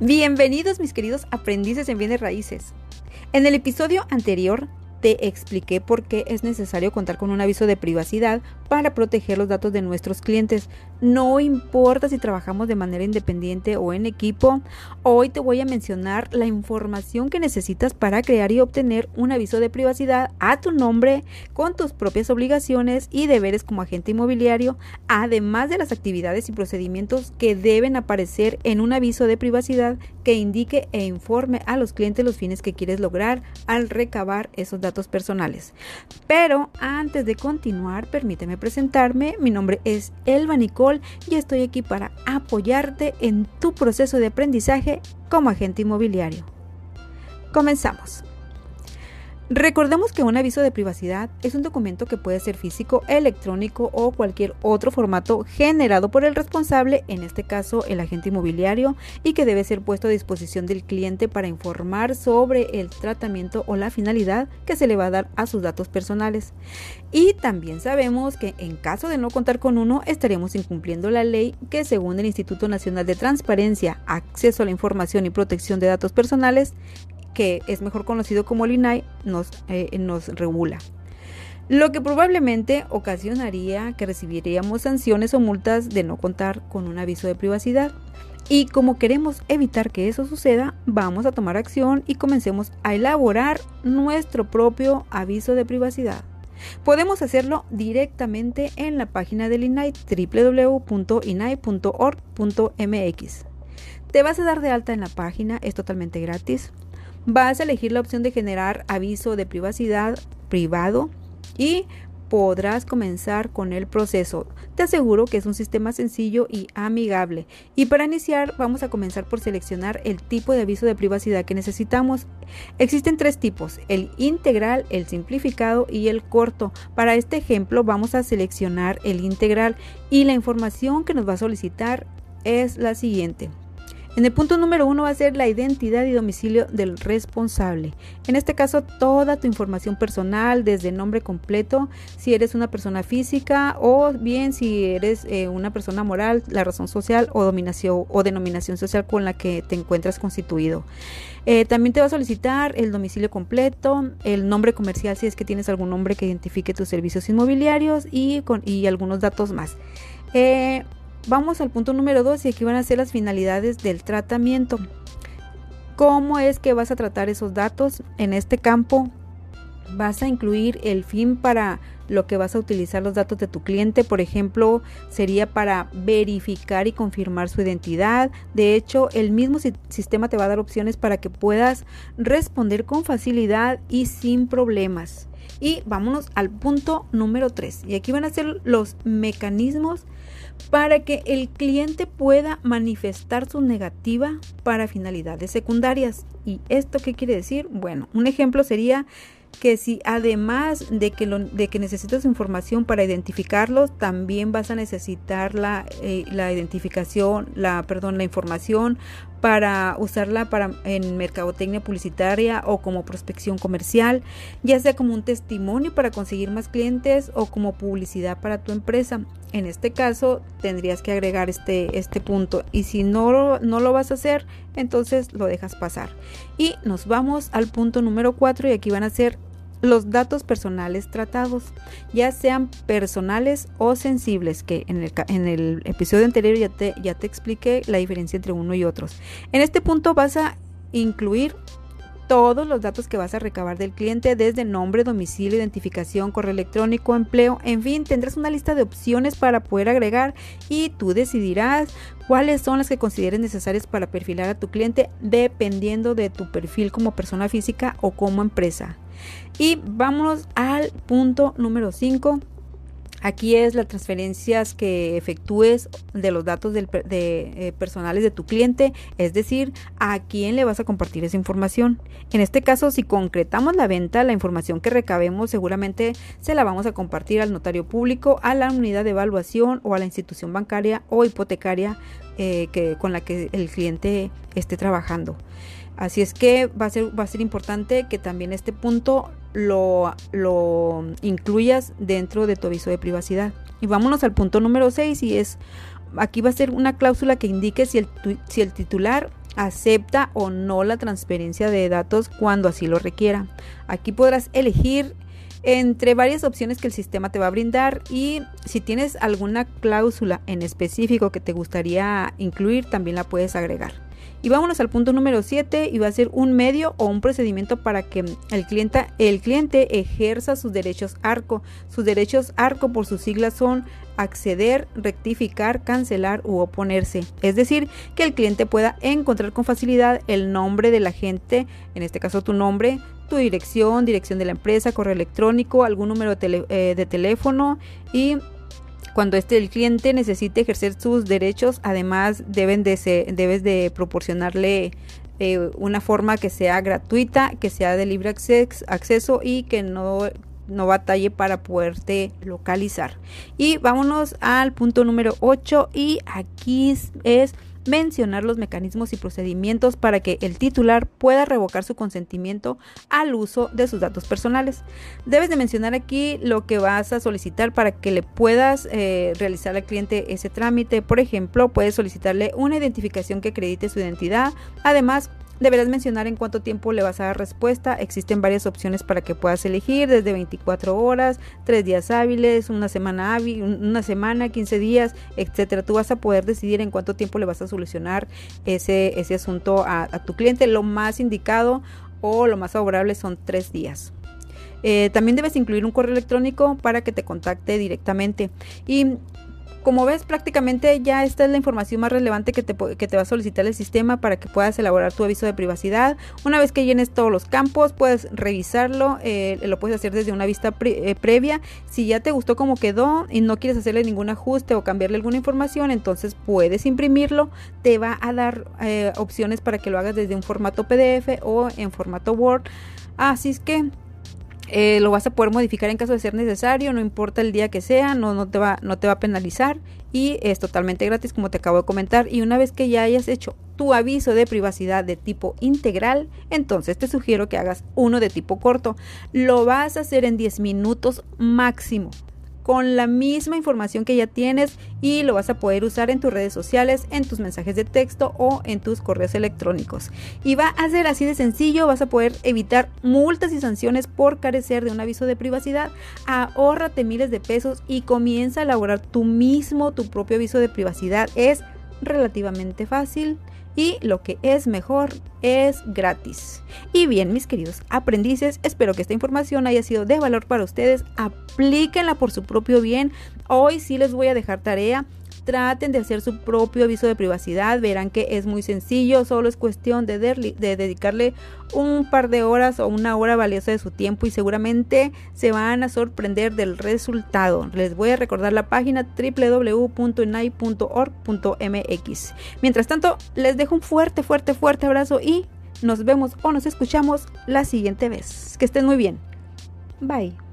Bienvenidos mis queridos aprendices en bienes raíces. En el episodio anterior te expliqué por qué es necesario contar con un aviso de privacidad para proteger los datos de nuestros clientes. No importa si trabajamos de manera independiente o en equipo, hoy te voy a mencionar la información que necesitas para crear y obtener un aviso de privacidad a tu nombre con tus propias obligaciones y deberes como agente inmobiliario, además de las actividades y procedimientos que deben aparecer en un aviso de privacidad que indique e informe a los clientes los fines que quieres lograr al recabar esos datos personales. Pero antes de continuar, permíteme presentarme. Mi nombre es Elba Nicole y estoy aquí para apoyarte en tu proceso de aprendizaje como agente inmobiliario. Comenzamos. Recordemos que un aviso de privacidad es un documento que puede ser físico, electrónico o cualquier otro formato generado por el responsable, en este caso el agente inmobiliario, y que debe ser puesto a disposición del cliente para informar sobre el tratamiento o la finalidad que se le va a dar a sus datos personales. Y también sabemos que en caso de no contar con uno, estaríamos incumpliendo la ley que según el Instituto Nacional de Transparencia, Acceso a la Información y Protección de Datos Personales, que es mejor conocido como el INAI, nos, eh, nos regula. Lo que probablemente ocasionaría que recibiríamos sanciones o multas de no contar con un aviso de privacidad. Y como queremos evitar que eso suceda, vamos a tomar acción y comencemos a elaborar nuestro propio aviso de privacidad. Podemos hacerlo directamente en la página del INAI www.inai.org.mx. Te vas a dar de alta en la página, es totalmente gratis vas a elegir la opción de generar aviso de privacidad privado y podrás comenzar con el proceso. Te aseguro que es un sistema sencillo y amigable. Y para iniciar vamos a comenzar por seleccionar el tipo de aviso de privacidad que necesitamos. Existen tres tipos, el integral, el simplificado y el corto. Para este ejemplo vamos a seleccionar el integral y la información que nos va a solicitar es la siguiente. En el punto número uno va a ser la identidad y domicilio del responsable. En este caso, toda tu información personal, desde nombre completo, si eres una persona física o bien si eres eh, una persona moral, la razón social o, dominación, o denominación social con la que te encuentras constituido. Eh, también te va a solicitar el domicilio completo, el nombre comercial si es que tienes algún nombre que identifique tus servicios inmobiliarios y, con, y algunos datos más. Eh, Vamos al punto número 2 y aquí van a ser las finalidades del tratamiento. ¿Cómo es que vas a tratar esos datos? En este campo vas a incluir el fin para lo que vas a utilizar los datos de tu cliente. Por ejemplo, sería para verificar y confirmar su identidad. De hecho, el mismo sistema te va a dar opciones para que puedas responder con facilidad y sin problemas. Y vámonos al punto número 3. Y aquí van a ser los mecanismos para que el cliente pueda manifestar su negativa para finalidades secundarias. ¿Y esto qué quiere decir? Bueno, un ejemplo sería que si además de que, de que necesitas información para identificarlos, también vas a necesitar la, eh, la identificación, la, perdón, la información para usarla para, en mercadotecnia publicitaria o como prospección comercial, ya sea como un testimonio para conseguir más clientes o como publicidad para tu empresa. En este caso tendrías que agregar este, este punto y si no, no lo vas a hacer, entonces lo dejas pasar. Y nos vamos al punto número 4 y aquí van a ser los datos personales tratados, ya sean personales o sensibles, que en el, en el episodio anterior ya te, ya te expliqué la diferencia entre uno y otros. En este punto vas a incluir todos los datos que vas a recabar del cliente, desde nombre, domicilio, identificación, correo electrónico, empleo, en fin, tendrás una lista de opciones para poder agregar y tú decidirás cuáles son las que consideres necesarias para perfilar a tu cliente dependiendo de tu perfil como persona física o como empresa. Y vámonos al punto número 5. Aquí es las transferencias que efectúes de los datos eh, personales de tu cliente, es decir, a quién le vas a compartir esa información. En este caso, si concretamos la venta, la información que recabemos seguramente se la vamos a compartir al notario público, a la unidad de evaluación o a la institución bancaria o hipotecaria eh, con la que el cliente esté trabajando. Así es que va a ser, va a ser importante que también este punto lo, incluyas dentro de tu aviso de privacidad. Y vámonos al punto número 6 y es, aquí va a ser una cláusula que indique si el titular acepta o no la transferencia de datos cuando así lo requiera. Aquí podrás elegir entre varias opciones que el sistema te va a brindar y si tienes alguna cláusula en específico que te gustaría incluir, también la puedes agregar. Y vámonos al punto número 7 y va a ser un medio o un procedimiento para que el cliente, el cliente ejerza sus derechos ARCO. Sus derechos ARCO por sus siglas son acceder, rectificar, cancelar u oponerse. Es decir, que el cliente pueda encontrar con facilidad el nombre del agente, en este caso tu nombre, tu dirección, dirección de la empresa, correo electrónico, algún número de, eh, de teléfono y cuando este el cliente necesite ejercer sus derechos, además deben de debes de proporcionarle eh, una forma que sea gratuita, que sea de libre acceso y que no no batalle para poderte localizar. Y vámonos al punto número 8 y aquí es mencionar los mecanismos y procedimientos para que el titular pueda revocar su consentimiento al uso de sus datos personales. Debes de mencionar aquí lo que vas a solicitar para que le puedas eh, realizar al cliente ese trámite. Por ejemplo, puedes solicitarle una identificación que acredite su identidad. Además, Deberás mencionar en cuánto tiempo le vas a dar respuesta. Existen varias opciones para que puedas elegir, desde 24 horas, 3 días hábiles, una semana hábil, una semana, 15 días, etcétera. Tú vas a poder decidir en cuánto tiempo le vas a solucionar ese, ese asunto a, tu cliente. Lo más indicado o lo más favorable son 3 días. Eh, también debes incluir un correo electrónico para que te contacte directamente. Y como ves, prácticamente ya esta es la información más relevante que te, que te va a solicitar el sistema para que puedas elaborar tu aviso de privacidad. Una vez que llenes todos los campos, puedes revisarlo, eh, lo puedes hacer desde una vista eh, previa. Si ya te gustó cómo quedó y no quieres hacerle ningún ajuste o cambiarle alguna información, entonces puedes imprimirlo. Te va a dar eh, opciones para que lo hagas desde un formato PDF o en formato Word. Así es que eh, lo vas a poder modificar en caso de ser necesario, no importa el día que sea, no, no, te va, no te va a penalizar y es totalmente gratis como te acabo de comentar. Y una vez que ya hayas hecho tu aviso de privacidad de tipo integral, entonces te sugiero que hagas uno de tipo corto. Lo vas a hacer en 10 minutos máximo con la misma información que ya tienes y lo vas a poder usar en tus redes sociales, en tus mensajes de texto o en tus correos electrónicos. Y va a ser así de sencillo, vas a poder evitar multas y sanciones por carecer de un aviso de privacidad. Ahórrate miles de pesos y comienza a elaborar tú mismo tu propio aviso de privacidad. Es relativamente fácil y lo que es mejor es gratis. Y bien, mis queridos aprendices, espero que esta información haya sido de valor para ustedes. Aplíquenla por su propio bien. Hoy sí les voy a dejar tarea traten de hacer su propio aviso de privacidad. Verán que es muy sencillo, solo es cuestión de, de, dedicarle un par de horas o una hora valiosa de su tiempo y seguramente se van a sorprender del resultado. Les voy a recordar la página www.unai.org.mx. Mientras tanto, les dejo un fuerte, fuerte, fuerte abrazo y nos vemos o nos escuchamos la siguiente vez. Que estén muy bien. Bye.